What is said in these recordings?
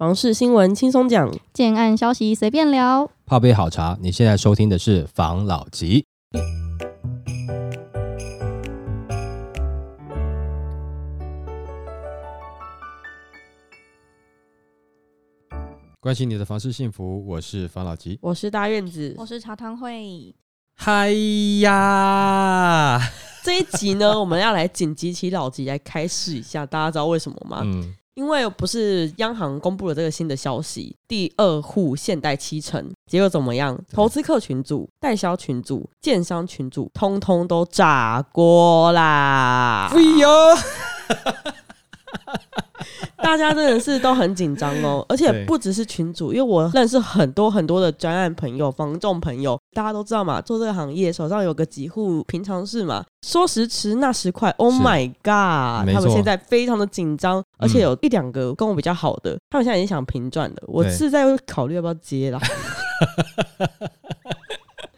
房事新闻轻松讲，建案消息随便聊。泡杯好茶，你现在收听的是房老吉。关心你的房事幸福，我是房老吉。我是大院子。我是茶汤会，嗨呀，这一集呢，我们要来紧急起老吉来开示一下，大家知道为什么吗？嗯，因为不是央行公布了这个新的消息，第二户现代七成，结果怎么样？投资客群组、代销群组、建商群组，通通都炸锅啦！哎呦，大家真的是都很紧张哦，而且不只是群主，因为我认识很多很多的专案朋友、房仲朋友，大家都知道嘛，做这个行业手上有个几户平常事嘛，说时迟那时快，Oh my god！他们现在非常的紧张，而且有一两个跟我比较好的，他们现在已经想平转了，我是在考虑要不要接啦。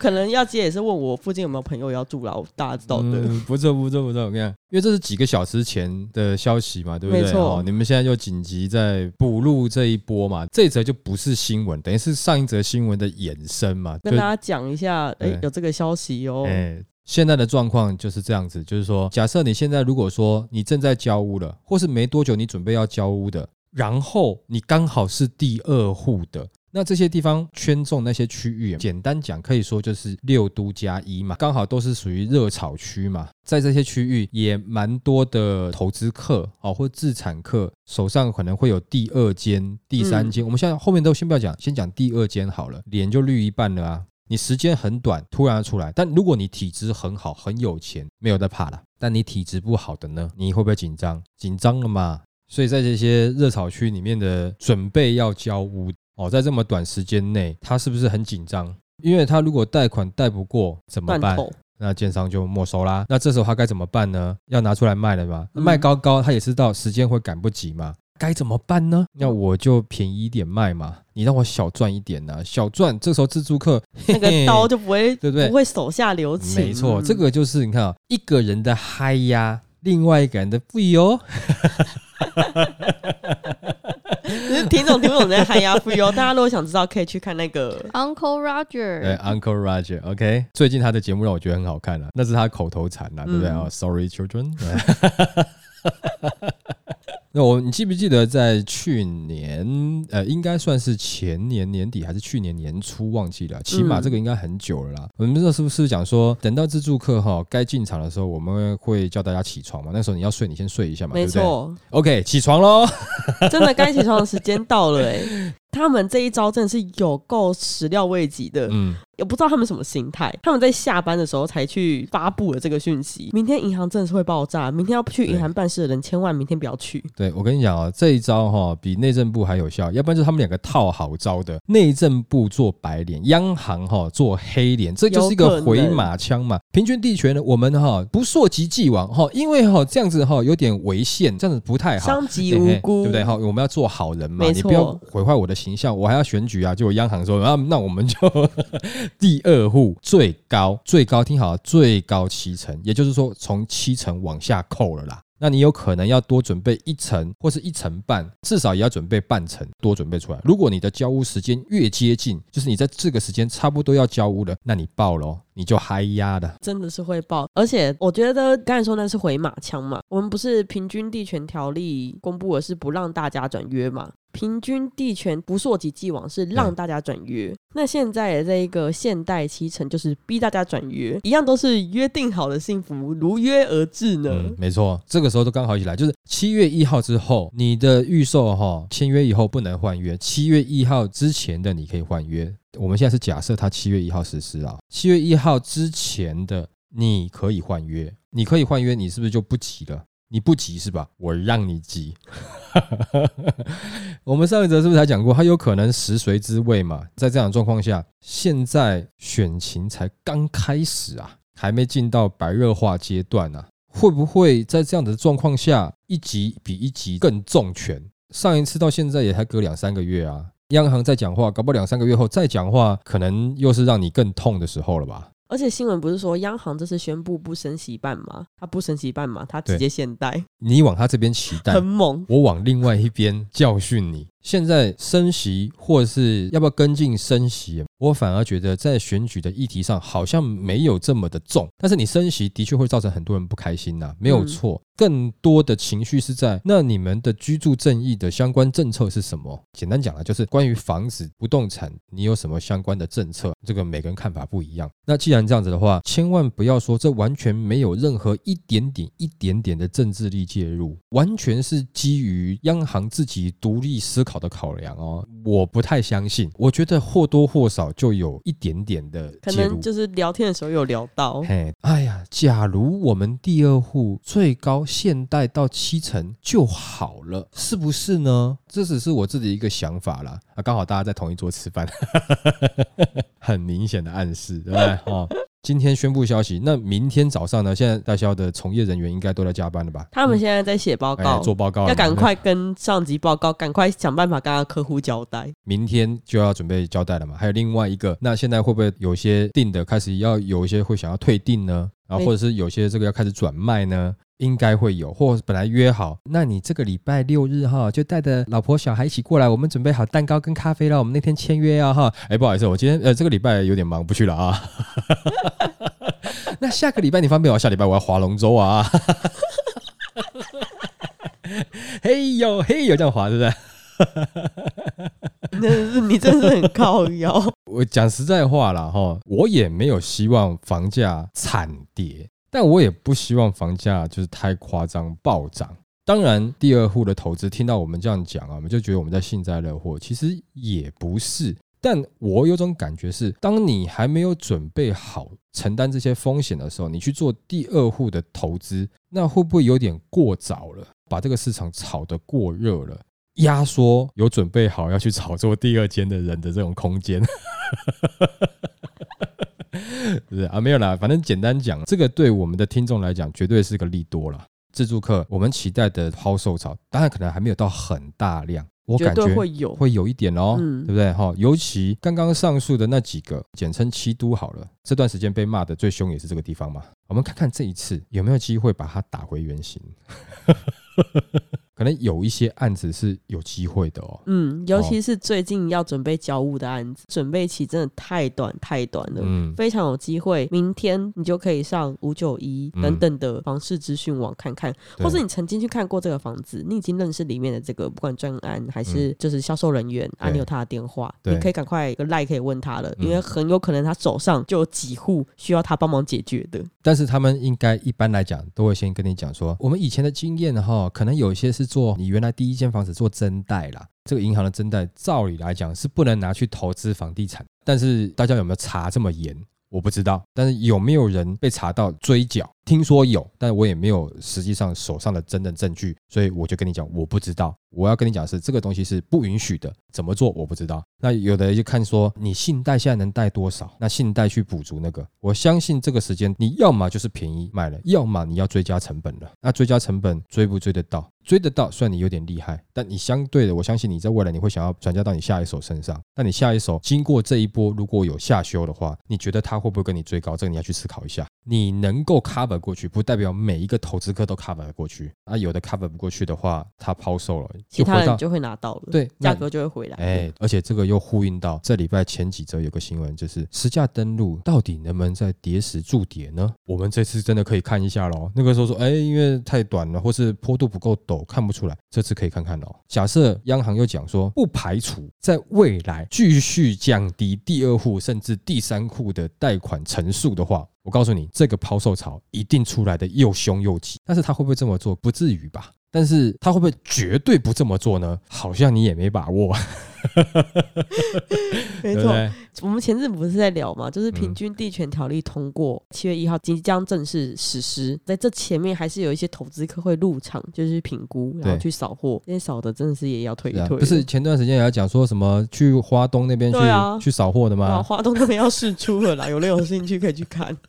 可能要接也是问我附近有没有朋友要住啦，大家知道的。嗯，不错不错不错，我跟你讲，因为这是几个小时前的消息嘛，对不对？没错哦，你们现在就紧急在补录这一波嘛，这一则就不是新闻，等于是上一则新闻的衍生嘛，跟大家讲一下，哎、对有这个消息哦。哎，现在的状况就是这样子，就是说，假设你现在如果说你正在交屋了，或是没多久你准备要交屋的，然后你刚好是第二户的。那这些地方圈中那些区域，简单讲可以说就是六都加一嘛，刚好都是属于热炒区嘛，在这些区域也蛮多的投资客哦，或自产客手上可能会有第二间、第三间。我们现在后面都先不要讲，先讲第二间好了，脸就绿一半了啊。你时间很短，突然出来，但如果你体质很好、很有钱，没有在怕了。但你体质不好的呢，你会不会紧张？紧张了嘛？所以在这些热炒区里面的准备要交屋哦，在这么短时间内，他是不是很紧张？因为他如果贷款贷不过怎么办？那建商就没收啦。那这时候他该怎么办呢？要拿出来卖了嘛？嗯卖高高，他也知道时间会赶不及嘛。该怎么办呢？那我就便宜一点卖嘛，你让我小赚一点呢、小赚。这时候自助客那个刀就不会对不对不会手下留情。没错，嗯这个就是你看啊、一个人的嗨呀，另外一个人的不哦。就 是听众听不懂在喊牙飞哦。大家如果想知道，可以去看那个 Uncle Roger，，Uncle Roger，OK，、最近他的节目让我觉得很好看啊、那是他口头禅啊、对不对嗯哦 s o r r y children 对。那我你记不记得在去年呃，应该算是前年年底还是去年年初忘记了，起码嗯这个应该很久了啦。我们那时候是不是讲说，等到自助客哈该进场的时候，我们会叫大家起床嘛？那时候你要睡，你先睡一下嘛，没对不对错，？OK，起床喽。真的该起床的时间到了哎、他们这一招真的是有够始料未及的，嗯，也不知道他们什么心态。他们在下班的时候才去发布了这个讯息，明天银行真的是会爆炸，明天要去银行办事的人千万明天不要去。对，我跟你讲哦，这一招哈、比内政部还有效，要不然就是他们两个套好招的，内政部做白脸，央行哈、做黑脸，这就是一个回马枪嘛。平均地权呢，我们哈、不溯及既往哈、因为哈、这样子哈、有点违宪，这样子不太好。伤及无辜，对不对？哈，我们要做好人嘛，你不要错毁坏我的形象，我还要选举啊。就央行说，啊，那我们就第二户最高最高，听好，最高七成，也就是说从七成往下扣了啦。那你有可能要多准备一层或是一层半，至少也要准备半层，多准备出来。如果你的交屋时间越接近，就是你在这个时间差不多要交屋了，那你报喽，你就嗨呀的。真的是会爆，而且我觉得刚才说那是回马枪嘛，我们不是平均地权条例公布的是不让大家转约嘛？平均地权不溯及既往是让大家转约，那现在的这一个现代七成就是逼大家转约，一样都是约定好的幸福，如约而至呢。嗯，没错，这个时候都刚好一起来，就是七月一号之后，你的预售哈、签约以后不能换约，七月一号之前的你可以换约。我们现在是假设它七月一号实施啊，七月一号之前的你可以换约，你可以换约，你是不是就不急了？你不急是吧？我让你急。我们上一则是不是才讲过，它有可能食髓知味嘛？在这样的状况下，现在选情才刚开始啊，还没进到白热化阶段啊，会不会在这样的状况下，一级比一级更重拳？上一次到现在也才隔两三个月啊，央行在讲话，搞不好两三个月后再讲话，可能又是让你更痛的时候了吧？而且新闻不是说央行这次宣布不升息半吗？它不升息半嘛，它直接限贷，你往他这边期待很，猛。我往另外一边教训你。现在升息或者是要不要跟进升息，我反而觉得在选举的议题上好像没有这么的重。但是你升息的确会造成很多人不开心呐，没有错。更多的情绪是在那你们的居住正义的相关政策是什么？简单讲了，就是关于房子、不动产，你有什么相关的政策？这个每个人看法不一样。那既然这样子的话，千万不要说这完全没有任何一点点、一点点的政治力介入，完全是基于央行自己独立思考的考量哦。我不太相信，我觉得或多或少就有一点点的可能。就是聊天的时候有聊到，嘿，哎呀，假如我们第二户最高限贷到七成就好了，是不是呢？这只是我自己一个想法啦。啊，刚好大家在同一桌吃饭，很明显的暗示，对不对？哦，今天宣布消息，那明天早上呢？现在代销的从业人员应该都在加班了吧？他们现在在写报哎告，做报告，要赶快跟上级报告，赶快想办法跟他客户交代。明天就要准备交代了嘛。还有另外一个，那现在会不会有些定的开始要有一些会想要退订呢？然后或者是有些这个要开始转卖呢？应该会有，或者本来约好，那你这个礼拜六日哈，就带着老婆小孩一起过来，我们准备好蛋糕跟咖啡了。我们那天签约啊哈。哎，不好意思，我今天呃这个礼拜有点忙，不去了啊。那下个礼拜你方便吗？下礼拜我要划龙舟啊。嘿呦嘿呦，这样划对不对？真的是你真的是很靠腰，我讲实在话啦，哈，我也没有希望房价惨跌，但我也不希望房价就是太夸张暴涨。当然，第二户的投资听到我们这样讲啊，我们就觉得我们在幸灾乐祸，其实也不是。但我有种感觉是，当你还没有准备好承担这些风险的时候，你去做第二户的投资，那会不会有点过早了？把这个市场炒得过热了？压缩有准备好要去炒作第二间的人的这种空间，是啊？没有啦，反正简单讲，这个对我们的听众来讲，绝对是个利多啦。自助客，我们期待的抛售潮，当然可能还没有到很大量，我感觉对会有。会有一点哦，嗯对不对？哈，尤其刚刚上述的那几个，简称七都好了，这段时间被骂的最凶也是这个地方嘛。我们看看这一次有没有机会把它打回原形。可能有一些案子是有机会的哦。嗯，尤其是最近要准备交屋的案子，准备期真的太短太短了。嗯，非常有机会，明天你就可以上五九一嗯。等等的房市资讯网看看，对。或是你曾经去看过这个房子，你已经认识里面的这个不管专案还是就是销售人员，啊，你有他的电话，你可以赶快一个赖可以问他了，嗯。因为很有可能他手上就有几户需要他帮忙解决的。但是他们应该一般来讲都会先跟你讲说，我们以前的经验哈，可能有一些是做你原来第一间房子做增贷啦，这个银行的增贷，照理来讲是不能拿去投资房地产。但是大家有没有查这么严？我不知道，但是有没有人被查到追缴？听说有，但我也没有实际上手上的真的证据，所以我就跟你讲，我不知道。我要跟你讲是，这个东西是不允许的，怎么做我不知道。那有的人就看说，你信贷现在能贷多少？那信贷去补足那个，我相信这个时间你要么就是便宜卖了，要么你要追加成本了。那追加成本追不追得到？追得到，算你有点厉害，但你相对的，我相信你在未来你会想要转嫁到你下一手身上。那你下一手经过这一波，如果有下修的话，你觉得他会不会跟你追高？这个你要去思考一下。你能够 cover 过去，不代表每一个投资客都 cover 过去。啊，有的 cover 不过去的话，他抛售了，其他人就会拿到了，对价格就会回来。哎，而且这个又呼应到这礼拜前几则有个新闻，就是实价登录到底能不能在跌时筑跌呢？我们这次真的可以看一下喽。那个时候说，哎，因为太短了，或是坡度不够看不出来。这次可以看看喽。假设央行又讲说，不排除在未来继续降低第二户甚至第三户的贷款成数的话，我告诉你，这个抛售潮一定出来的又凶又急。但是他会不会这么做？不至于吧。但是他会不会绝对不这么做呢？好像你也没把握。没错？我们前阵不是在聊嘛，就是嗯平均地权条例通过七月一号即将正式实施，在这前面还是有一些投资客会入场，就是评估，然后去扫货，那些扫的真的是也要退一退。不是前段时间也要讲说什么去花东那边去、啊去扫货的哇，吗？花东那边要试出了啦，有人有兴趣可以去看。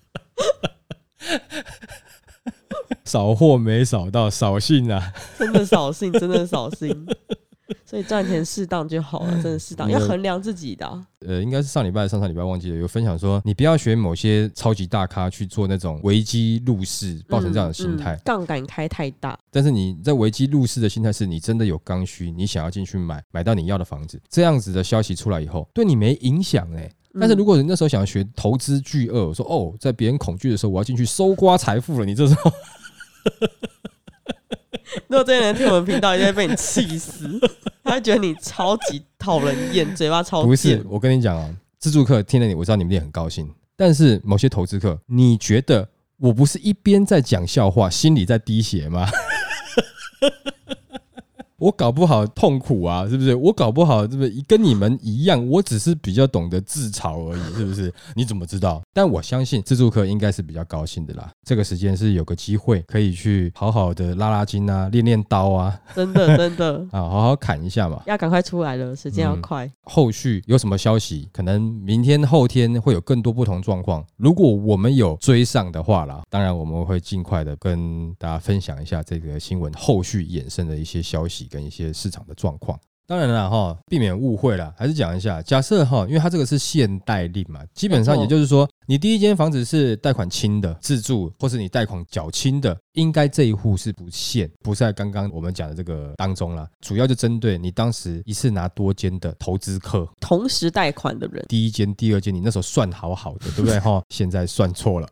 扫货没扫到，扫兴啊！真的扫兴，真的扫兴。所以赚钱适当就好了，真的适当，要衡量自己的啊、呃，应该是上礼拜、上上礼拜忘记了，有分享说，你不要学某些超级大咖去做那种危机入市，抱成这样的心态。嗯嗯杠杆开太大，但是你在危机入市的心态是你真的有刚需，你想要进去买，买到你要的房子，这样子的消息出来以后，对你没影响哎、但是如果你那时候想要学投资巨鳄，我说哦，在别人恐惧的时候，我要进去搜刮财富了，你这时候 如果这些人听我们频道，一定会被你气死，他会觉得你超级讨人厌，嘴巴超不是。，我跟你讲啊，自助客听了你，我知道你们也很高兴，但是某些投资客，你觉得我不是一边在讲笑话，心里在滴血吗？我搞不好痛苦啊，是不是？我搞不好是不是跟你们一样？我只是比较懂得自嘲而已，是不是？你怎么知道？但我相信自助客应该是比较高兴的啦。这个时间是有个机会可以去好好的拉拉筋啊，练练刀啊，真的真的 啊，好好砍一下嘛。要赶快出来了，时间要嗯快。后续有什么消息，可能明天、后天会有更多不同状况。如果我们有追上的话啦，当然我们会尽快的跟大家分享一下这个新闻后续衍生的一些消息跟一些市场的状况。当然了哈，避免误会了，还是讲一下。假设哈，因为它这个是限贷令嘛，基本上也就是说，你第一间房子是贷款清的自住，或是你贷款较清的，应该这一户是不限，不是在刚刚我们讲的这个当中啦。主要就针对你当时一次拿多间的投资客，同时贷款的人，第一间、第二间，你那时候算好好的，对不对哈？现在算错了。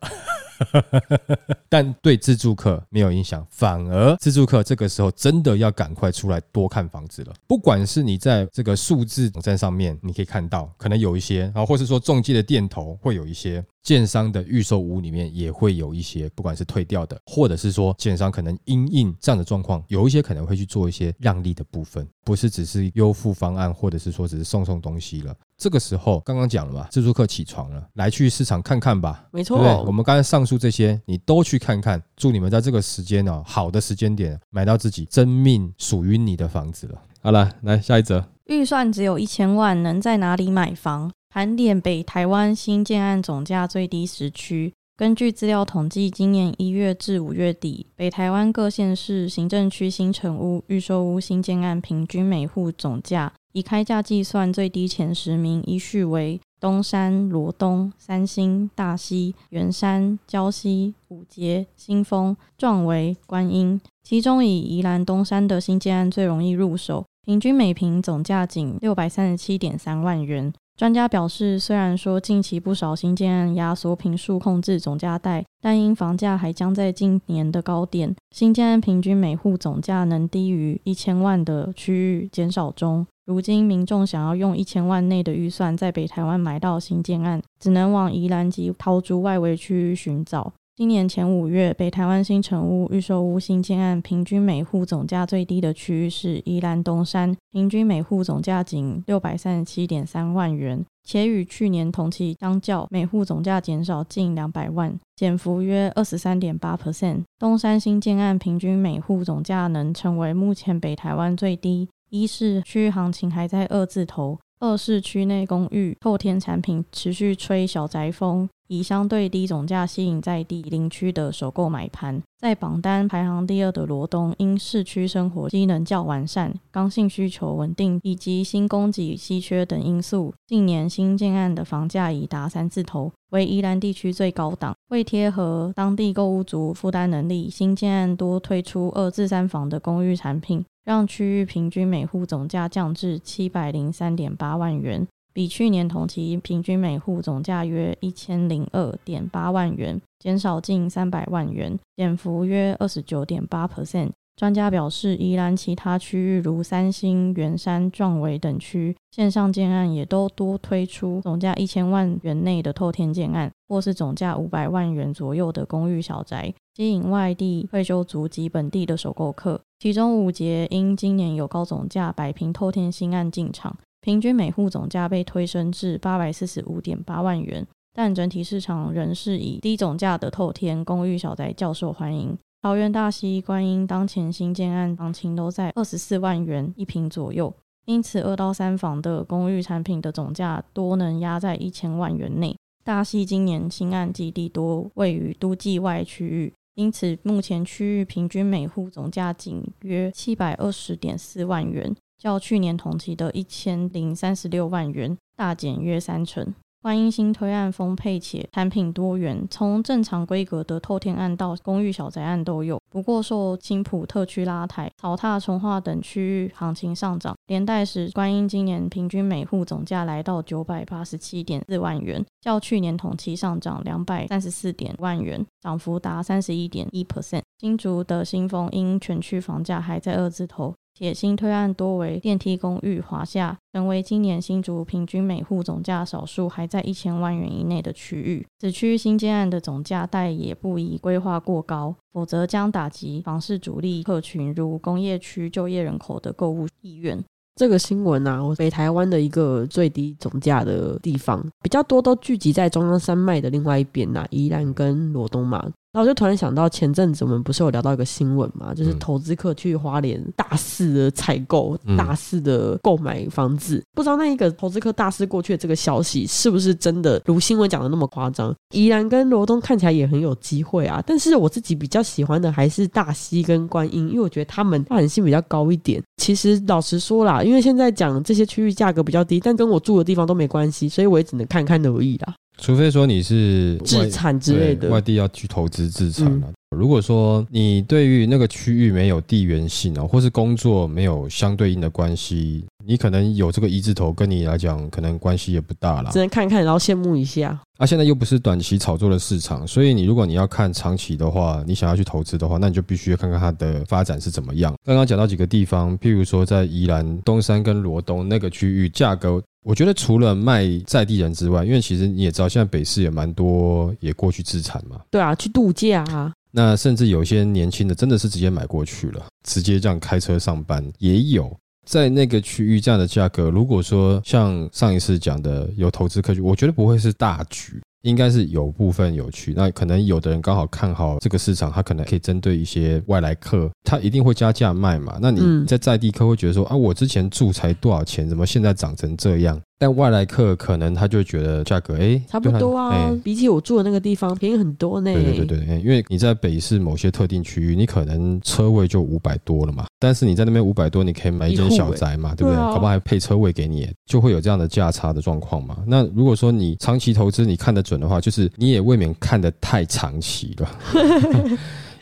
但对自住客没有影响，反而自住客这个时候真的要赶快出来多看房子了。不管是你在这个数字网站上面，你可以看到，可能有一些，然后或是说中介的店头会有一些，建商的预售屋里面也会有一些，不管是退掉的，或者是说建商可能因应这样的状况，有一些可能会去做一些让利的部分，不是只是优付方案，或者是说只是送送东西了。这个时候刚刚讲了嘛，自助客起床了，来去市场看看吧。没错对？我们刚才上述这些，你都去看看。祝你们在这个时间哦，好的时间点买到自己真命属于你的房子了。好了，来下一则。预算只有一千万，能在哪里买房？盘点北台湾新建案总价最低时区。根据资料统计，今年一月至五月底，北台湾各县市行政区新城屋、预售屋新建案平均每户总价，以开价计算，最低前十名依序为东山、罗东、三星、大溪、圆山、礁溪、五节、新丰、壮围、观音。其中以宜兰东山的新建案最容易入手，平均每平总价仅六百三十七点三万元。专家表示，虽然说近期不少新建案压缩平数控制总价带，但因房价还将在近年的高点，新建案平均每户总价能低于一千万的区域减少中。如今民众想要用一千万内的预算在北台湾买到新建案，只能往宜兰及桃竹外围区域寻找。今年前五月，北台湾新城屋、预售屋新建案平均每户总价最低的区域是宜兰东山，平均每户总价仅六百三十七点三万元，且与去年同期相较，每户总价减少近两百万，减幅约二十三点八 percent。东山新建案平均每户总价能成为目前北台湾最低，一是区域行情还在二字头。二是区内公寓透天产品持续吹小宅风，以相对低总价吸引在地邻区的首购买盘。在榜单排行第二的罗东，因市区生活机能较完善、刚性需求稳定以及新供给稀缺等因素，近年新建案的房价已达三字头，为宜兰地区最高档。为贴合当地购物族负担能力，新建案多推出二至三房的公寓产品。让区域平均每户总价降至七百零三点八万元，比去年同期平均每户总价约一千零二点八万元，减少近三百万元，减幅约二十九点八 percent。专家表示，宜兰其他区域如三星、圆山、壮围等区，线上建案也都多推出总价一千万元内的透天建案，或是总价五百万元左右的公寓小宅，吸引外地退休族及本地的首购客。其中五节因今年有高总价百平透天新案进场，平均每户总价被推升至八百四十五点八万元，但整体市场仍是以低总价的透天公寓小宅较受欢迎。桃园大溪观音当前新建案行情都在二十四万元一平左右，因此二到三房的公寓产品的总价多能压在一千万元内。大溪今年新案基地多位于都计外区域。因此，目前区域平均每户总价仅约七百二十点四万元，较去年同期的一千零三十六万元大减约三成。观音新推案丰沛且产品多元，从正常规格的透天案到公寓小宅案都有。不过受青浦特区拉抬、草踏、从化等区域行情上涨，连带使观音今年平均每户总价来到九百八十七点四万元，较去年同期上涨两百三十四点万元，涨幅达三十一点一 percent。新竹的新丰因全区房价还在二字头。铁新推案多为电梯公寓，华夏成为今年新竹平均每户总价少数还在一千万元以内的区域。此区新建案的总价带也不宜规划过高，否则将打击房市主力客群如工业区就业人口的购物意愿。这个新闻啊，我北台湾的一个最低总价的地方比较多，都聚集在中央山脉的另外一边呐，宜兰跟罗东嘛。然后我就突然想到，前阵子我们不是有聊到一个新闻嘛，就是投资客去花莲大肆的采购、大肆的购买房子，不知道那一个投资客大肆过去的这个消息是不是真的，如新闻讲的那么夸张？宜兰跟罗东看起来也很有机会啊，但是我自己比较喜欢的还是大溪跟观音，因为我觉得他们发展性比较高一点。其实老实说啦，因为现在讲这些区域价格比较低，但跟我住的地方都没关系，所以我也只能看看而已啦。除非说你是自产之类的，外地要去投资自产了。如果说你对于那个区域没有地缘性哦，或是工作没有相对应的关系，你可能有这个一字头，跟你来讲可能关系也不大啦。只能看看，然后羡慕一下。啊，现在又不是短期炒作的市场，所以你如果你要看长期的话，你想要去投资的话，那你就必须要看看它的发展是怎么样。刚刚讲到几个地方，譬如说在宜兰东山跟罗东那个区域，价格。我觉得除了卖在地人之外，因为其实你也知道，现在北市也蛮多也过去自产嘛。对啊，去度假啊。那甚至有些年轻的真的是直接买过去了，直接这样开车上班也有。在那个区域这样的价格，如果说像上一次讲的有投资客去，我觉得不会是大局。应该是有部分有趣，那可能有的人刚好看好这个市场，他可能可以针对一些外来客，他一定会加价卖嘛。那你在在地客会觉得说啊，我之前住才多少钱，怎么现在涨成这样？但外来客可能他就觉得价格哎差不多啊，比起我住的那个地方便宜很多呢。对对对对，因为你在北市某些特定区域，你可能车位就五百多了嘛，但是你在那边五百多，你可以买一间小宅嘛，对不对？搞不好还配车位给你，就会有这样的价差的状况嘛。那如果说你长期投资，你看得准的话，就是你也未免看得太长期了。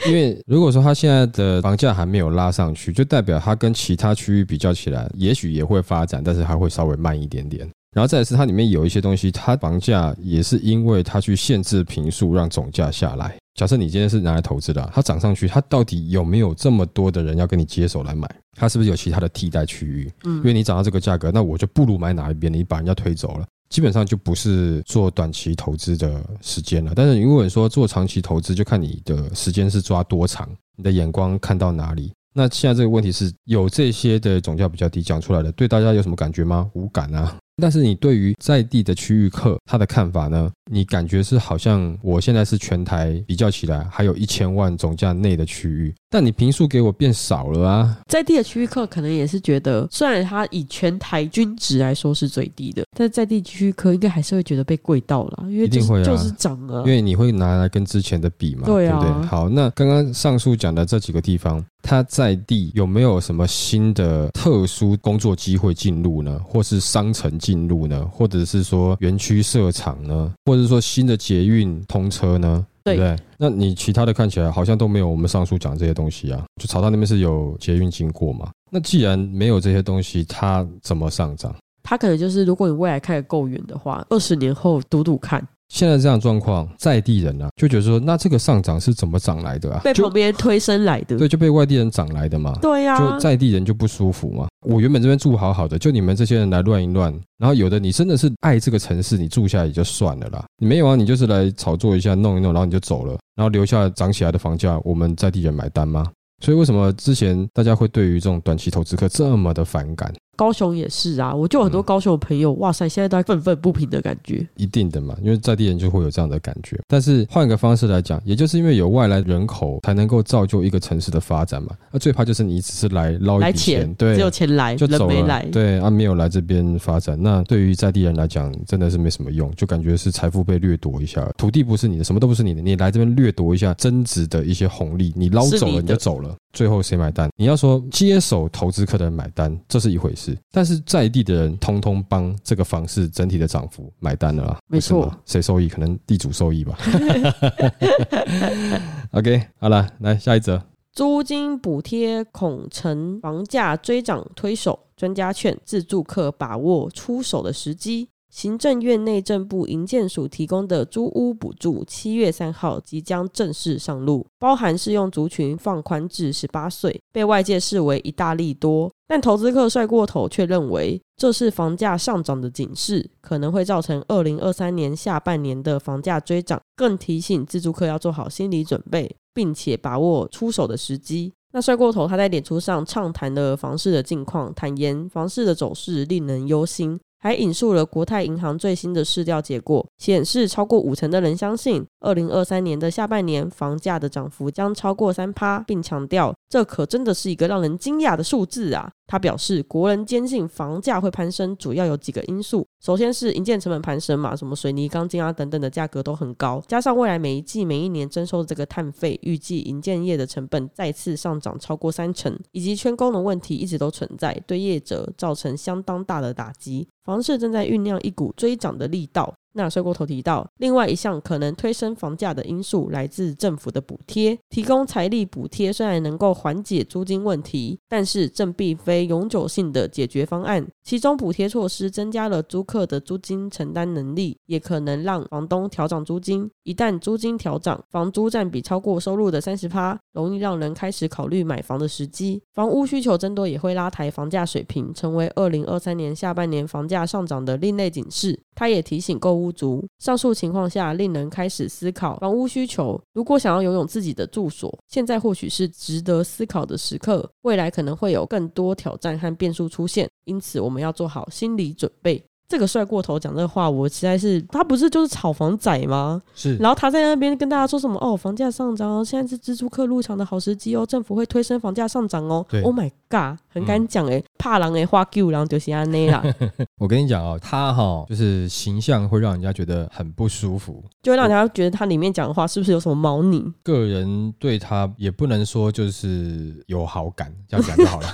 因为如果说它现在的房价还没有拉上去，就代表它跟其他区域比较起来，也许也会发展，但是还会稍微慢一点点。然后再是它里面有一些东西，它房价也是因为它去限制平数，让总价下来。假设你今天是拿来投资的，它涨上去，它到底有没有这么多的人要跟你接手来买？它是不是有其他的替代区域？嗯，因为你涨到这个价格，那我就不如买哪一边，你把人家推走了。基本上就不是做短期投资的时间了，但是如果说做长期投资，就看你的时间是抓多长，你的眼光看到哪里。那现在这个问题是有这些的总价比较低讲出来的，对大家有什么感觉吗？无感啊。但是你对于在地的区域客他的看法呢？你感觉是好像我现在是全台比较起来还有一千万总价内的区域，但你平数给我变少了啊！在地的区域客可能也是觉得，虽然它以全台均值来说是最低的，但在地区域客应该还是会觉得被贵到了，因为一定会啊就是涨了，因为你会拿来跟之前的比嘛，对不对？好，那刚刚上述讲的这几个地方，他在地有没有什么新的特殊工作机会进入呢？或是商城进入呢？或者是说园区设厂呢？或者是说新的捷运通车呢，对不对？那你其他的看起来好像都没有我们上述讲这些东西啊。就草道那边是有捷运经过嘛？那既然没有这些东西，它怎么上涨？它可能就是如果你未来开的够远的话，二十年后赌赌看。现在这样状况，在地人啊就觉得说，那这个上涨是怎么涨来的啊？被旁边推升来的，对，就被外地人涨来的嘛。对呀，就在地人就不舒服嘛。我原本这边住好好的，就你们这些人来乱一乱，然后有的你真的是爱这个城市，你住下也就算了啦。你没有啊，你就是来炒作一下，弄一弄，然后你就走了，然后留下涨起来的房价，我们在地人买单吗？所以为什么之前大家会对于这种短期投资客这么的反感？高雄也是啊，我就很多高雄的朋友，哇塞，现在都在愤愤不平的感觉。一定的嘛，因为在地人就会有这样的感觉。但是换个方式来讲，也就是因为有外来人口，才能够造就一个城市的发展嘛。那最怕就是你只是来捞一笔钱，对，只有钱来就走了，对啊，没有来这边发展。那对于在地人来讲，真的是没什么用，就感觉是财富被掠夺一下，土地不是你的，什么都不是你的，你来这边掠夺一下增值的一些红利，你捞走了你就走了。最后谁买单？你要说接手投资客的人买单，这是一回事，但是在地的人通通帮这个房市整体的涨幅买单了啦。没错谁受益？可能地主受益吧。OK，好了，来下一则。租金补贴恐成房价追涨推手，专家劝自住客把握出手的时机。行政院内政部营建署提供的租屋补助，七月三号即将正式上路，包含适用族群放宽至十八岁，被外界视为一大利多。但投资客帅过头却认为这是房价上涨的警示，可能会造成二零二三年下半年的房价追涨，更提醒自住客要做好心理准备，并且把握出手的时机。那帅过头，他在脸书上畅谈了房市的近况，坦言房市的走势令人忧心，还引述了国泰银行最新的市调结果，显示超过五成的人相信，二零二三年的下半年房价的涨幅将超过三趴，并强调这可真的是一个让人惊讶的数字啊！他表示，国人坚信房价会攀升，主要有几个因素。首先是营建成本攀升嘛，什么水泥、钢筋啊等等的价格都很高，加上未来每一季、每一年征收的这个碳费，预计营建业的成本再次上涨超过三成，以及圈工的问题一直都存在，对业者造成相当大的打击。房市正在酝酿一股追涨的力道。那睡过头提到，另外一项可能推升房价的因素来自政府的补贴，提供财力补贴虽然能够缓解租金问题，但是正并非永久性的解决方案。其中补贴措施增加了租客的租金承担能力，也可能让房东调涨租金。一旦租金调涨，房租占比超过收入的三十趴，容易让人开始考虑买房的时机。房屋需求增多也会拉抬房价水平，成为二零二三年下半年房价上涨的另类警示。他也提醒购屋族，上述情况下令人开始思考房屋需求。如果想要拥有自己的住所，现在或许是值得思考的时刻。未来可能会有更多挑战和变数出现，因此我们要做好心理准备。这个帅过头讲这话，我实在是他不是就是炒房仔吗？是然后他在那边跟大家说什么哦，房价上涨哦，现在是蜘蛛客入场的好时机哦，政府会推升房价上涨哦。对 Oh my god，很敢讲哎，怕狼哎，花 Q 狼就是安内啦，我跟你讲哦，他哈就是形象会让人家觉得很不舒服，就会让人家觉得他里面讲的话是不是有什么猫腻？个人对他也不能说就是有好感，这样讲就好了。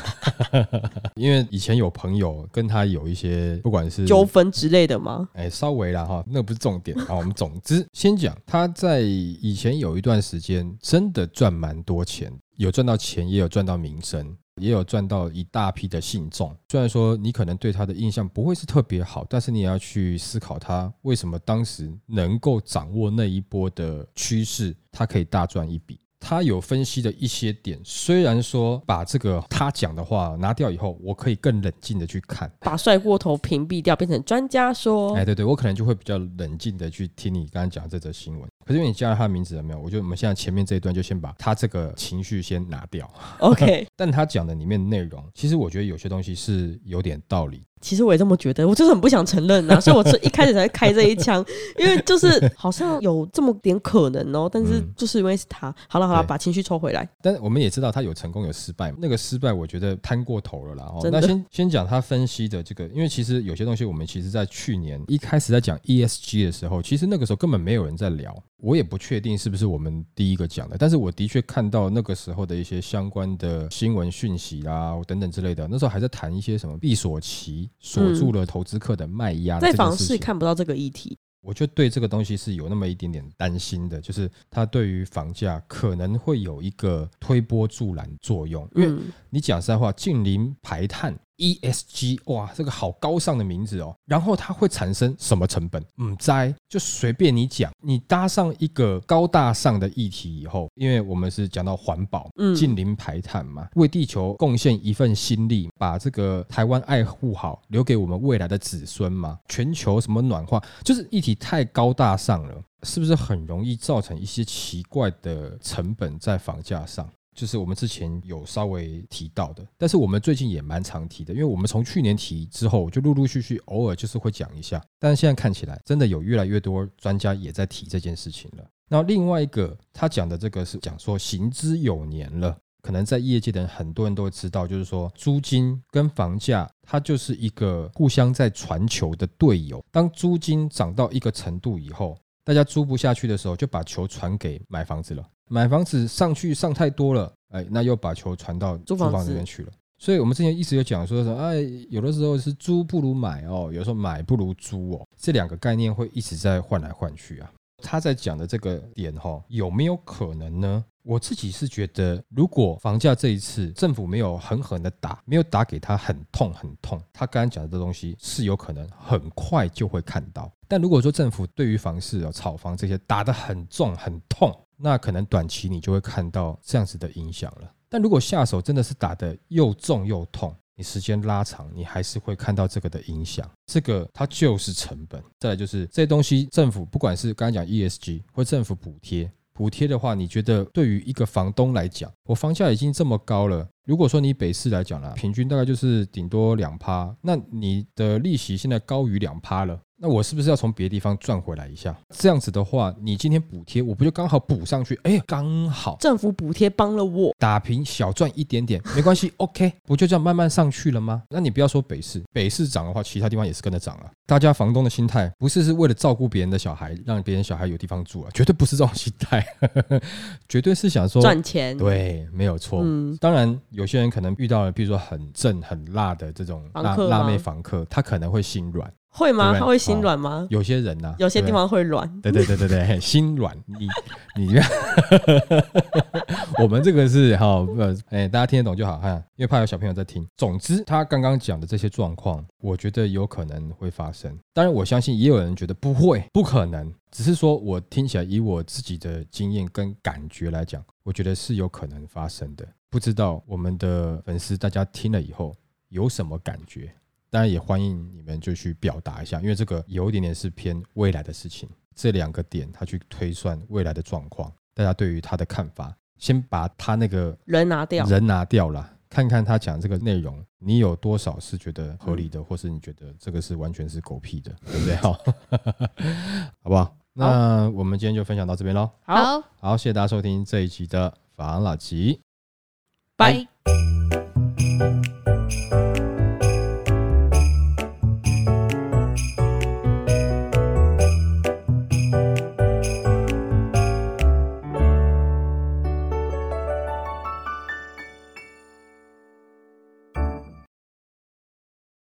因为以前有朋友跟他有一些不管是纠纷之类的吗？哎，稍微啦哈，那不是重点啊。我们总之先讲，他在以前有一段时间真的赚蛮多钱，有赚到钱，也有赚到名声，也有赚到一大批的信众。虽然说你可能对他的印象不会是特别好，但是你也要去思考他为什么当时能够掌握那一波的趋势，他可以大赚一笔。他有分析的一些点，虽然说把这个他讲的话拿掉以后，我可以更冷静的去看。把帅过头屏蔽掉，变成专家说。哎，对对，我可能就会比较冷静的去听你刚刚讲这则新闻。可是因为你加了他的名字了没有？我觉得我们现在前面这一段就先把他这个情绪先拿掉。OK，但他讲的里面内容，其实我觉得有些东西是有点道理。其实我也这么觉得，我就是很不想承认呐、所以我是一开始才开这一枪，因为就是 好像有这么点可能哦，但是嗯就是因为是他，好了好了，把情绪抽回来。但我们也知道他有成功有失败嘛，那个失败我觉得摊过头了啦。哦，那先先讲他分析的这个，因为其实有些东西我们其实在去年一开始在讲 ESG 的时候，其实那个时候根本没有人在聊，我也不确定是不是我们第一个讲的，但是我的确看到那个时候的一些相关的新闻讯息啦等等之类的，那时候还在谈一些什么闭锁期锁住了投资客的卖压、在房市，看不到这个议题，我就对这个东西是有那么一点点担心的，就是它对于房价可能会有一个推波助澜作用，因为嗯，你讲实在话，近邻排碳 ESG，哇，这个好高尚的名字哦。然后它会产生什么成本？嗯，在就随便你讲，你搭上一个高大上的议题以后，因为我们是讲到环保，嗯近零排碳嘛，为地球贡献一份心力，把这个台湾爱护好，留给我们未来的子孙嘛。全球什么暖化，就是议题太高大上了，是不是很容易造成一些奇怪的成本在房价上？就是我们之前有稍微提到的，但是我们最近也蛮常提的，因为我们从去年提之后，就陆陆续续偶尔就是会讲一下，但是现在看起来真的有越来越多专家也在提这件事情了。那另外一个他讲的这个是讲说行之有年了，可能在业界的人很多人都会知道，就是说租金跟房价它就是一个互相在传球的队友。当租金涨到一个程度以后，大家租不下去的时候，就把球传给买房子了。买房子上去上太多了，哎，那又把球传到租房这边去了。所以我们之前一直有讲说说，哎，有的时候是租不如买哦，有时候买不如租哦，这两个概念会一直在换来换去啊。他在讲的这个点哈、有没有可能呢？我自己是觉得，如果房价这一次政府没有狠狠的打，没有打给他很痛很痛，他刚刚讲的这东西是有可能很快就会看到。但如果说政府对于房市哦、炒房这些打得很重很痛，那可能短期你就会看到这样子的影响了。但如果下手真的是打得又重又痛，你时间拉长，你还是会看到这个的影响。这个它就是成本。再来就是这些东西，政府不管是刚才讲 ESG 或政府补贴，补贴的话，你觉得对于一个房东来讲，我房价已经这么高了，如果说你北市来讲啦，平均大概就是顶多两趴，那你的利息现在高于两趴了。那我是不是要从别的地方赚回来一下？这样子的话，你今天补贴，我不就刚好补上去？哎，刚好政府补贴帮了我，打平小赚一点点 没关系，OK，不就这样慢慢上去了吗？那你不要说北市，北市涨的话，其他地方也是跟着涨啊。大家房东的心态不是是为了照顾别人的小孩，让别人小孩有地方住啊，绝对不是这种心态，绝对是想说赚钱。，对，没有错。嗯，当然，有些人可能遇到了，比如说很正很辣的这种辣辣妹房客，他可能会心软。会吗？对对他会心软吗？有些人呢、有些地方会软。对对对对对，心软，你你，我们这个是哈呃，哎，大家听得懂就好哈，因为怕有小朋友在听。总之，他刚刚讲的这些状况，我觉得有可能会发生。当然，我相信也有人觉得不会，不可能。只是说我听起来，以我自己的经验跟感觉来讲，我觉得是有可能发生的。不知道我们的粉丝大家听了以后有什么感觉？当然也欢迎你们就去表达一下，因为这个有一点点是偏未来的事情。这两个点，他去推算未来的状况，大家对于他的看法，先把他那个人拿掉，人拿掉了，看看他讲这个内容，你有多少是觉得合理的，或是你觉得这个是完全是狗屁的，对不对？好，好不好？那我们今天就分享到这边喽。好，好，好，谢谢大家收听这一集的法郎老吉。拜。